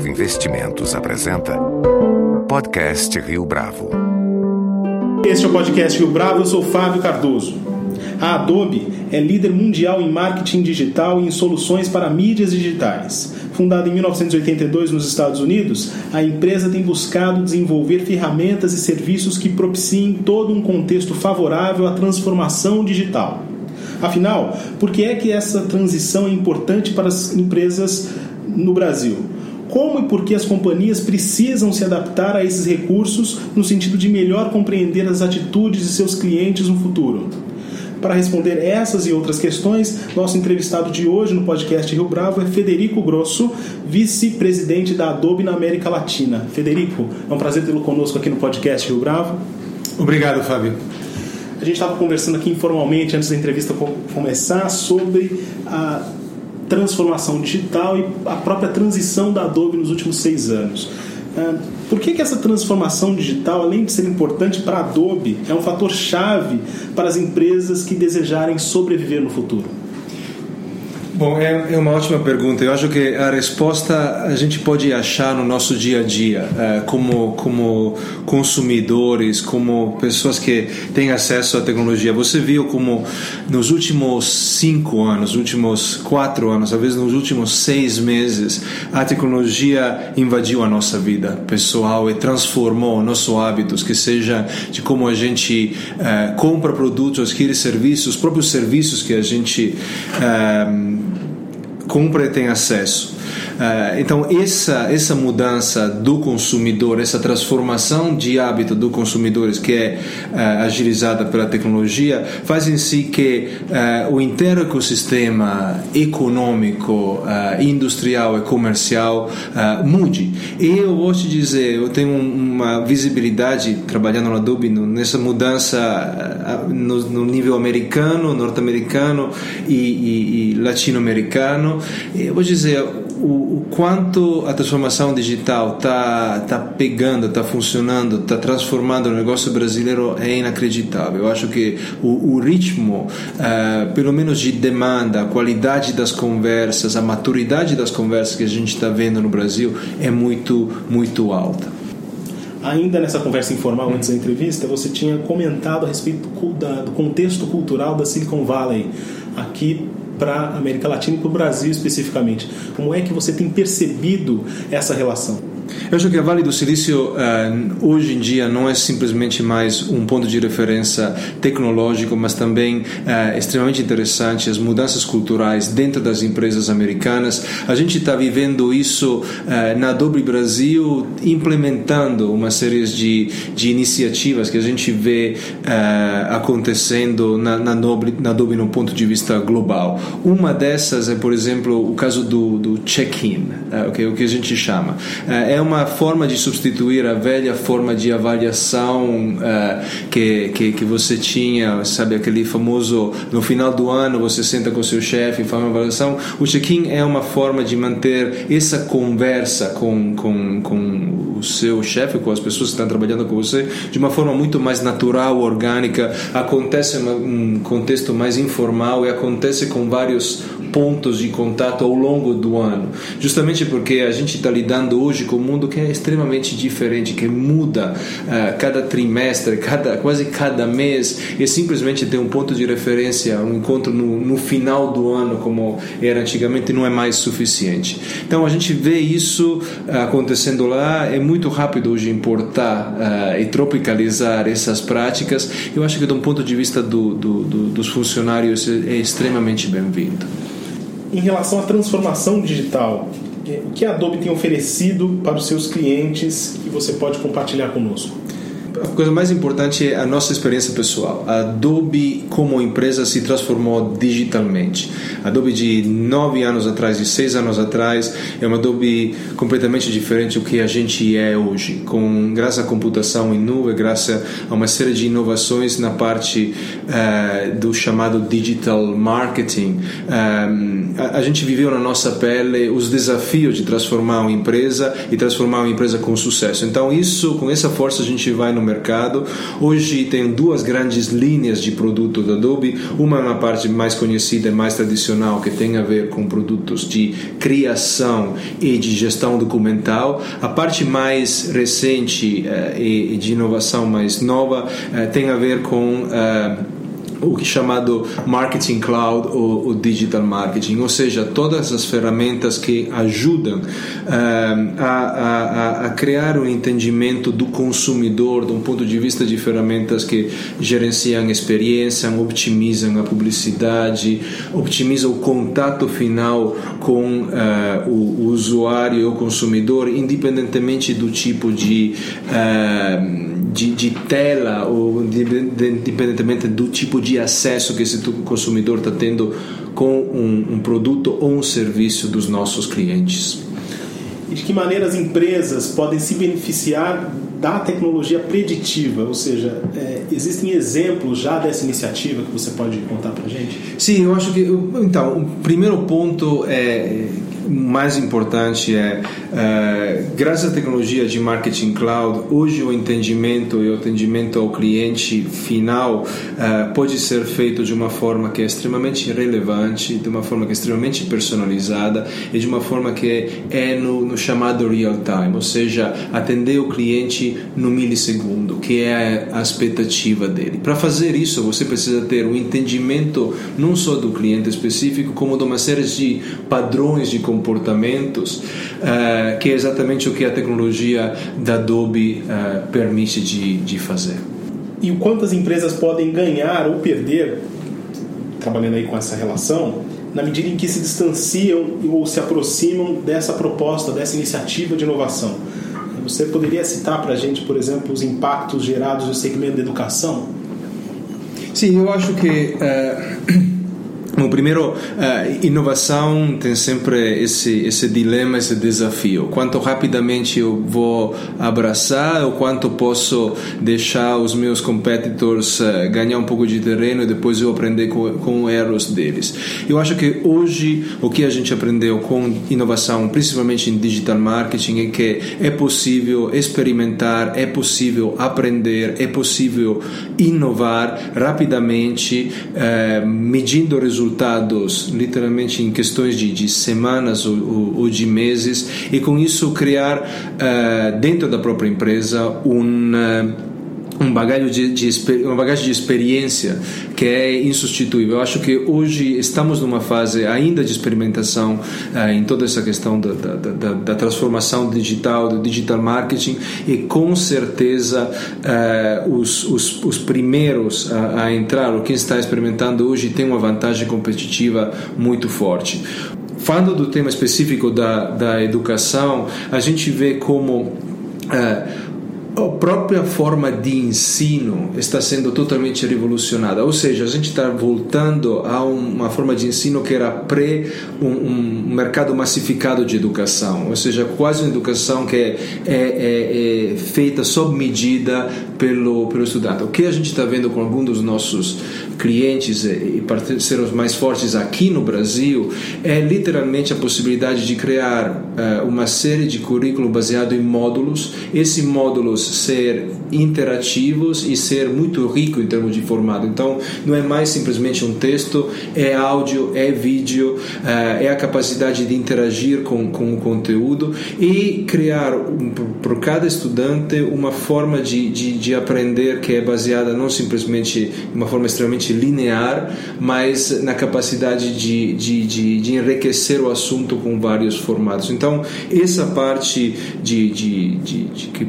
Bravo Investimentos apresenta Podcast Rio Bravo. Este é o podcast Rio Bravo, eu sou Fábio Cardoso. A Adobe é líder mundial em marketing digital e em soluções para mídias digitais. Fundada em 1982 nos Estados Unidos, a empresa tem buscado desenvolver ferramentas e serviços que propiciem todo um contexto favorável à transformação digital. Afinal, por que é que essa transição é importante para as empresas no Brasil? Como e por que as companhias precisam se adaptar a esses recursos no sentido de melhor compreender as atitudes de seus clientes no futuro? Para responder essas e outras questões, nosso entrevistado de hoje no podcast Rio Bravo é Federico Grosso, vice-presidente da Adobe na América Latina. Federico, é um prazer tê-lo conosco aqui no podcast Rio Bravo. Obrigado, Fábio. A gente estava conversando aqui informalmente antes da entrevista começar sobre a transformação digital e a própria transição da Adobe nos últimos seis anos. Ah, por que, que essa transformação digital, além de ser importante para a Adobe, é um fator chave para as empresas que desejarem sobreviver no futuro? Bom, é, é, uma ótima pergunta. Eu acho que a resposta a gente pode achar no nosso dia a dia, é, como, como consumidores, como pessoas que têm acesso à tecnologia. Você viu como nos últimos cinco anos, nos últimos quatro anos, talvez nos últimos seis meses, a tecnologia invadiu a nossa vida pessoal e transformou nossos hábitos, que seja de como a gente é, compra produtos, adquire serviços, os próprios serviços que a gente compra e tem acesso. Uh, então, essa, essa mudança do consumidor, essa transformação de hábito do consumidor que é uh, agilizada pela tecnologia, faz em si que uh, o inteiro ecossistema econômico, industrial e comercial mude. E eu vou te dizer, eu tenho uma visibilidade trabalhando na Adobe nessa mudança no, no nível americano, norte-americano e, e, e latino-americano. Eu vou dizer, o, o quanto a transformação digital está tá pegando, está funcionando, está transformando o negócio brasileiro é inacreditável. Eu acho que o, o ritmo, uh, pelo menos de demanda, a qualidade das conversas, a maturidade das conversas que a gente está vendo no Brasil é muito, muito alta. Ainda nessa conversa informal antes da entrevista, você tinha comentado a respeito do contexto cultural da Silicon Valley aqui para a América Latina e para o Brasil especificamente. Como é que você tem percebido essa relação? Eu acho que a Vale do Silício uh, hoje em dia não é simplesmente mais um ponto de referência tecnológico, mas também uh, extremamente interessante as mudanças culturais dentro das empresas americanas. A gente está vivendo isso uh, na Adobe Brasil, implementando uma série de, de iniciativas que a gente vê acontecendo na, na, na Adobe no ponto de vista global. Uma dessas é, por exemplo, o caso do, do check-in, okay, o que a gente chama. é é uma forma de substituir a velha forma de avaliação uh, que, que, que você tinha, sabe, aquele famoso no final do ano você senta com seu chefe e faz uma avaliação. O check-in é uma forma de manter essa conversa com, com, com o seu chefe, com as pessoas que estão trabalhando com você, de uma forma muito mais natural, orgânica. Acontece um contexto mais informal e acontece com vários pontos de contato ao longo do ano, justamente porque a gente está lidando hoje com um mundo que é extremamente diferente, que muda uh, cada trimestre, cada, quase cada mês, e simplesmente ter um ponto de referência, um encontro no, no final do ano, como era antigamente, não é mais suficiente. Então a gente vê isso uh, acontecendo lá, é muito rápido hoje importar uh, e tropicalizar essas práticas. Eu acho que, de um ponto de vista do, do, do, dos funcionários, é extremamente bem-vindo em relação à transformação digital, o que a Adobe tem oferecido para os seus clientes que você pode compartilhar conosco? A coisa mais importante é a nossa experiência pessoal. A Adobe, como empresa, se transformou digitalmente. A Adobe de nove anos atrás, de seis anos atrás, é uma Adobe completamente diferente do que a gente é hoje. Com graças à computação em nuvem, graças a uma série de inovações na parte uh, do chamado digital marketing, um, eh, a, a gente viveu na nossa pele os desafios de transformar uma empresa e transformar uma empresa com sucesso. Então, isso, com essa força, a gente vai no mercado. Hoje tem duas grandes linhas de produto da Adobe. Uma uma parte mais conhecida e mais tradicional que tem a ver com produtos de criação e de gestão documental. A parte mais recente uh, e, de inovação mais nova uh, tem a ver com uh, o é chamado marketing cloud ou, digital marketing, ou seja, todas as ferramentas que ajudam uh, a, a, a, criar um entendimento do consumidor, de um ponto de vista de ferramentas que gerenciam experiência, optimizam a publicidade, optimizam o contato final com uh, o, o, usuário ou consumidor, independentemente do tipo de uh, de, de tela ou independentemente do tipo de acesso que esse consumidor está tendo com um, um produto ou um serviço dos nossos clientes. E de que maneira as empresas podem se beneficiar da tecnologia preditiva, ou seja, é, existem exemplos já dessa iniciativa que você pode contar para gente? Sim, eu acho que então o primeiro ponto é mais importante é, uh, graças à tecnologia de marketing cloud, hoje o entendimento e o atendimento ao cliente final uh, pode ser feito de uma forma que é extremamente relevante, de uma forma que é extremamente personalizada e de uma forma que é no, no chamado real time, ou seja, atender o cliente no milissegundo, que é a expectativa dele. Para fazer isso, você precisa ter um entendimento não só do cliente específico, como de uma série de padrões de comportamentos, uh, que é exatamente o que a tecnologia da Adobe uh, permite de, de fazer. E o quanto as empresas podem ganhar ou perder, trabalhando aí com essa relação, na medida em que se distanciam ou se aproximam dessa proposta, dessa iniciativa de inovação. Você poderia citar para a gente, por exemplo, os impactos gerados no segmento da educação? Sim, eu acho que. Uh Bom, primeiro, uh, inovação tem sempre esse, esse dilema, esse desafio. Quanto rapidamente eu vou abraçar ou quanto posso deixar os meus competitors uh, ganhar um pouco de terreno e depois eu aprender com, com erros deles. Eu acho que hoje o que a gente aprendeu com inovação, principalmente em digital marketing, é que é possível experimentar, é possível aprender, é possível inovar rapidamente, uh, medindo resultados resultados literalmente em questões de, de semanas ou, ou, ou, de meses e com isso criar uh, dentro da própria empresa um uh, um bagagem de, de, uma bagagem de experiência que é insubstituível. Eu acho que hoje estamos numa fase ainda de experimentação uh, em toda essa questão da, da, da, da, transformação digital, do digital marketing e com certeza uh, os, os, os, primeiros a, a entrar, ou quem está experimentando hoje, tem uma vantagem competitiva muito forte. Falando do tema específico da, da educação, a gente vê como uh, a própria forma de ensino está sendo totalmente revolucionada. Ou seja, a gente está voltando a uma forma de ensino que era pré um, um mercado massificado de educação. Ou seja, quase uma educação que é, é, é, é feita sob medida pelo, pelo estudante. O que a gente está vendo com alguns dos nossos clientes e parceiros mais fortes aqui no Brasil é literalmente a possibilidade de criar uh, uma série de currículos baseado em módulos. Esses módulos ser interativos e ser muito rico em termos de formato. Então, não é mais simplesmente um texto, é áudio, é vídeo, é a capacidade de interagir com, com o conteúdo e criar um, para cada estudante uma forma de, de, de aprender que é baseada não simplesmente em uma forma extremamente linear, mas na capacidade de, de, de, de enriquecer o assunto com vários formatos. Então, essa parte de, de, de, de que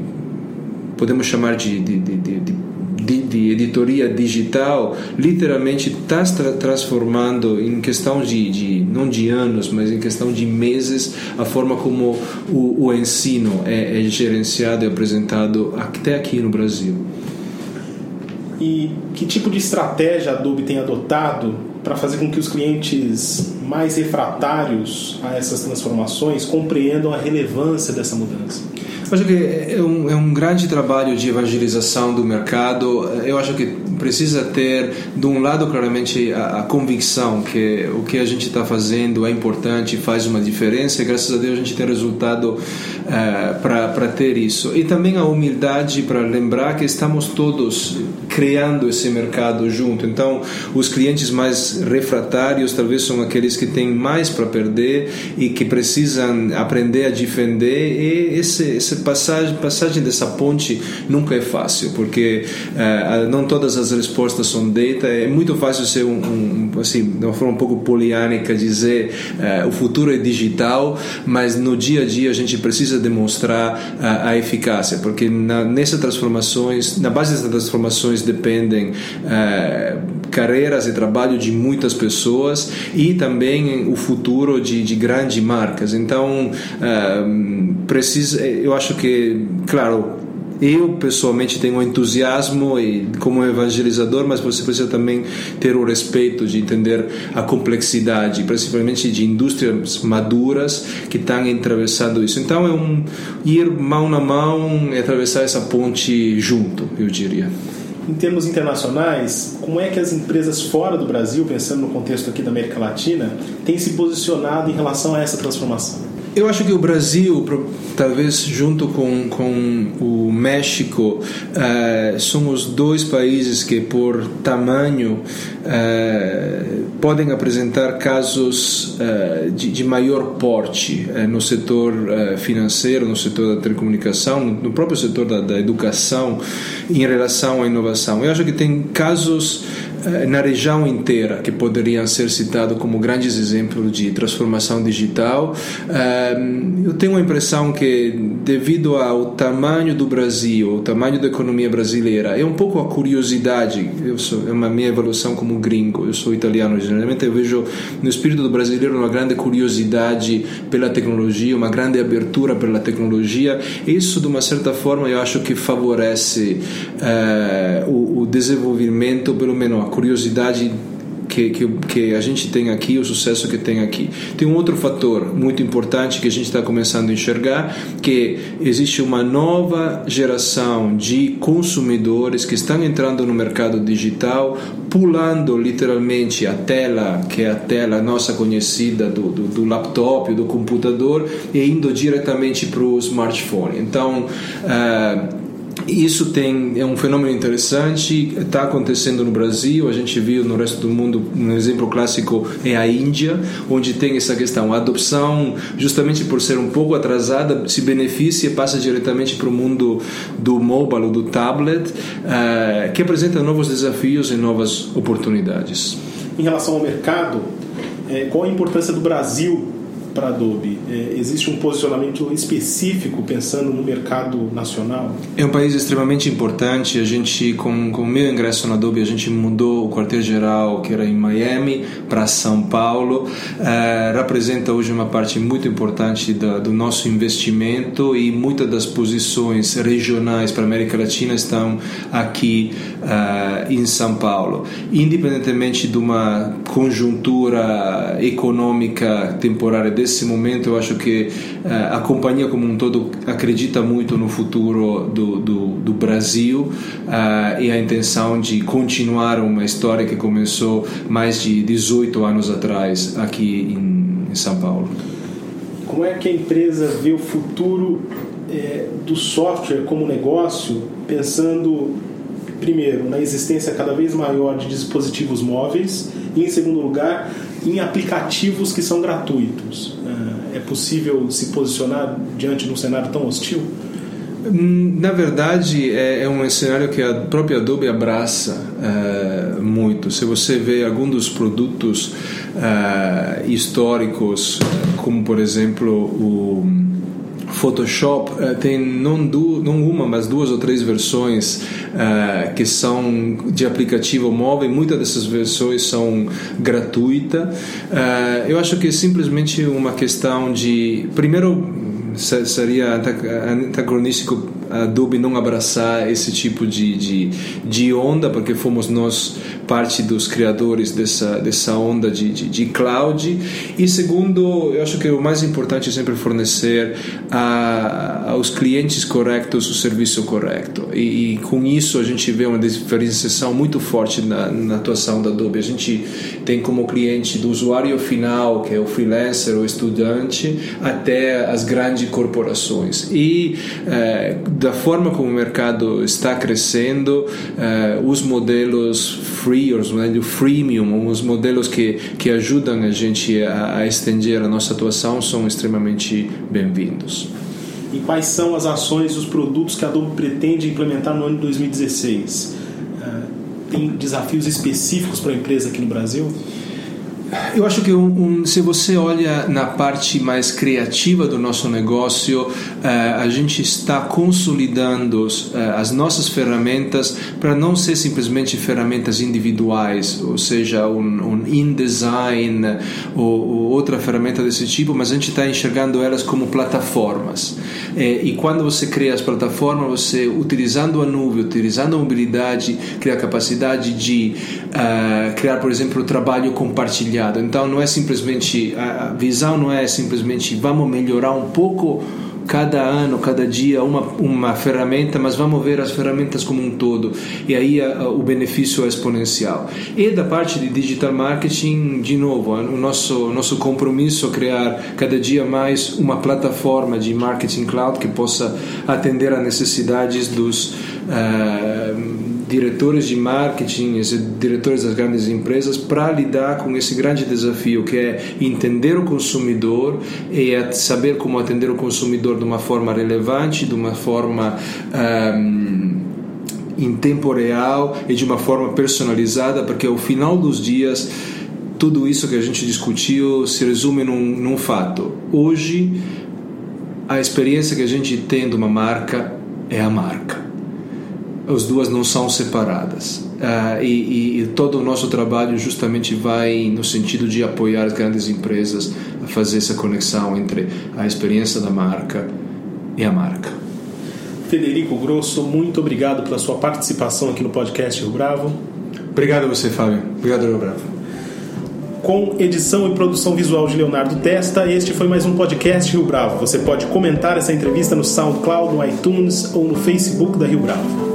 podemos chamar de, de, de, de, de editoria digital, literalmente está transformando em questão de, de, não de anos, mas em questão de meses, a forma como o, o ensino é, é gerenciado e apresentado até aqui no Brasil. E que tipo de estratégia a Adobe tem adotado para fazer com que os clientes mais refratários a essas transformações compreendam a relevância dessa mudança? Acho que é um, é um grande trabalho de evangelização do mercado. Eu acho que precisa ter, de um lado, claramente, a, a convicção que o que a gente está fazendo é importante, faz uma diferença, e graças a Deus a gente tem resultado uh, para ter isso. E também a humildade para lembrar que estamos todos criando esse mercado junto. Então, os clientes mais refratários talvez são aqueles que têm mais para perder e que precisam aprender a defender. E esse, essa passagem, passagem dessa ponte nunca é fácil, porque uh, não todas as respostas são dadas. É muito fácil ser um, um assim, de uma forma um pouco poliânica dizer uh, o futuro é digital, mas no dia a dia a gente precisa demonstrar uh, a eficácia, porque na, nessas transformações, na base dessas transformações dependem carreiras e trabalho de muitas pessoas e também o futuro de, de grandes marcas. Então, precisa, eu acho que, claro, eu pessoalmente tenho um entusiasmo e como evangelizador, mas você precisa também ter o respeito de entender a complexidade, principalmente de indústrias maduras que estão atravessando isso. Então é um ir mão na mão e atravessar essa ponte junto, eu diria. Em termos internacionais, como é que as empresas fora do Brasil, pensando no contexto aqui da América Latina, têm se posicionado em relação a essa transformação? Eu acho que o Brasil, talvez junto com, com o México, uh, são os dois países que, por tamanho, uh, podem apresentar casos uh, de, de, maior porte no setor financeiro, no setor da telecomunicação, no próprio setor da, da educação, em relação à inovação. Eu acho que tem casos eh, na região inteira que poderiam ser citados como grandes exemplos de transformação digital. Eh, eu tenho a impressão que, devido ao tamanho do Brasil, o tamanho da economia brasileira, é um pouco a curiosidade. Eu sou, é uma minha evolução como gringo. Eu sou italiano, geralmente eu vejo no espírito do brasileiro uma grande curiosidade pela tecnologia, uma grande abertura pela tecnologia. Isso, de uma certa forma, eu acho que favorece uh, o, o desenvolvimento, pelo menos curiosidade que, que, que, a gente tem aqui, o sucesso que tem aqui. Tem um outro fator muito importante que a gente está começando a enxergar, que existe uma nova geração de consumidores que estão entrando no mercado digital, pulando literalmente a tela, que é a tela nossa conhecida do, do, do laptop, do computador, e indo diretamente para o smartphone. Então, uh, isso tem é um fenômeno interessante, está acontecendo no Brasil, a gente viu no resto do mundo, um exemplo clássico é a Índia, onde tem essa questão, a adopção, justamente por ser um pouco atrasada, se beneficia e passa diretamente para o mundo do mobile, do tablet, uh, que apresenta novos desafios e novas oportunidades. Em relação ao mercado, é, qual a importância do Brasil para Adobe? É, existe um posicionamento específico pensando no mercado nacional? É um país extremamente importante. A gente, com, com o meu ingresso na Adobe, a gente mudou o quartel-geral, que era em Miami, para São Paulo. É, representa hoje uma parte muito importante da, do nosso investimento e muitas das posições regionais para a América Latina estão aqui uh, em São Paulo. Independentemente de uma conjuntura econômica temporária desse momento, eu acho que uh, a companhia como um todo acredita muito no futuro do, do, do Brasil uh, e a intenção de continuar uma história que começou mais de 18 anos atrás aqui em, em São Paulo. Como é que a empresa vê o futuro é, do software como negócio, pensando primeiro, na existência cada vez maior de dispositivos móveis e, em segundo lugar, em aplicativos que são gratuitos. É, é possível se posicionar diante de um cenário tão hostil? Na verdade, é, é, um cenário que a própria Adobe abraça é, muito. Se você vê algum dos produtos é, históricos, como por exemplo o Photoshop uh, tem não, du não uma, mas duas ou três versões uh, que são de aplicativo móvel. Muitas dessas versões são gratuitas. Uh, eu acho que é simplesmente uma questão de. Primeiro, seria antagonístico a Adobe não abraçar esse tipo de, de, de onda, porque fomos nós parte dos criadores dessa, dessa onda de, de, de cloud. E segundo, eu acho que o mais importante é sempre fornecer a, aos clientes corretos o serviço correto. E, e, com isso a gente vê uma diferenciação muito forte na, na atuação da Adobe. A gente tem como cliente do usuário final, que é o freelancer, o estudante, até as grandes corporações. E eh, da forma como o mercado está crescendo, eh, os modelos free, os modelos freemium, os modelos que, que ajudam a gente a, a estender a nossa atuação são extremamente bem-vindos. E quais são as ações, os produtos que a Adobe pretende implementar no ano de 2016? Uh, tem desafios específicos para a empresa aqui no Brasil? Eu acho que um, um, se você olha na parte mais criativa do nosso negócio, uh, a gente está consolidando uh, as nossas ferramentas para não ser simplesmente ferramentas individuais, ou seja, um, um InDesign ou, ou, outra ferramenta desse tipo, mas a gente está enxergando elas como plataformas. É, e quando você cria as plataformas, você utilizando a nuvem, utilizando a mobilidade, cria a capacidade de uh, criar, por exemplo, o trabalho compartilhado então não é simplesmente a visão não é simplesmente vamos melhorar um pouco cada ano, cada dia uma, uma ferramenta, mas vamos ver as ferramentas como um todo e aí a, a, o benefício é exponencial. E da parte de digital marketing, de novo, o nosso nosso compromisso é criar cada dia mais uma plataforma de marketing cloud que possa atender às necessidades dos uh, diretores de marketing, diretores das grandes empresas para lidar com esse grande desafio que é entender o consumidor e é saber como atender o consumidor de uma forma relevante, de uma forma um, em tempo real e de uma forma personalizada, porque ao final dos dias tudo isso que a gente discutiu se resume num, num fato. Hoje, a experiência que a gente tem de uma marca é a marca as duas não são separadas. Uh, e, e, todo o nosso trabalho justamente vai no sentido de apoiar as grandes empresas a fazer essa conexão entre a experiência da marca e a marca. Federico Grosso, muito obrigado pela sua participação aqui no podcast Rio Bravo. Obrigado a você, Fábio. Obrigado, Rio Bravo. Com edição e produção visual de Leonardo Testa, este foi mais um podcast Rio Bravo. Você pode comentar essa entrevista no SoundCloud, no iTunes ou no Facebook da Rio Bravo.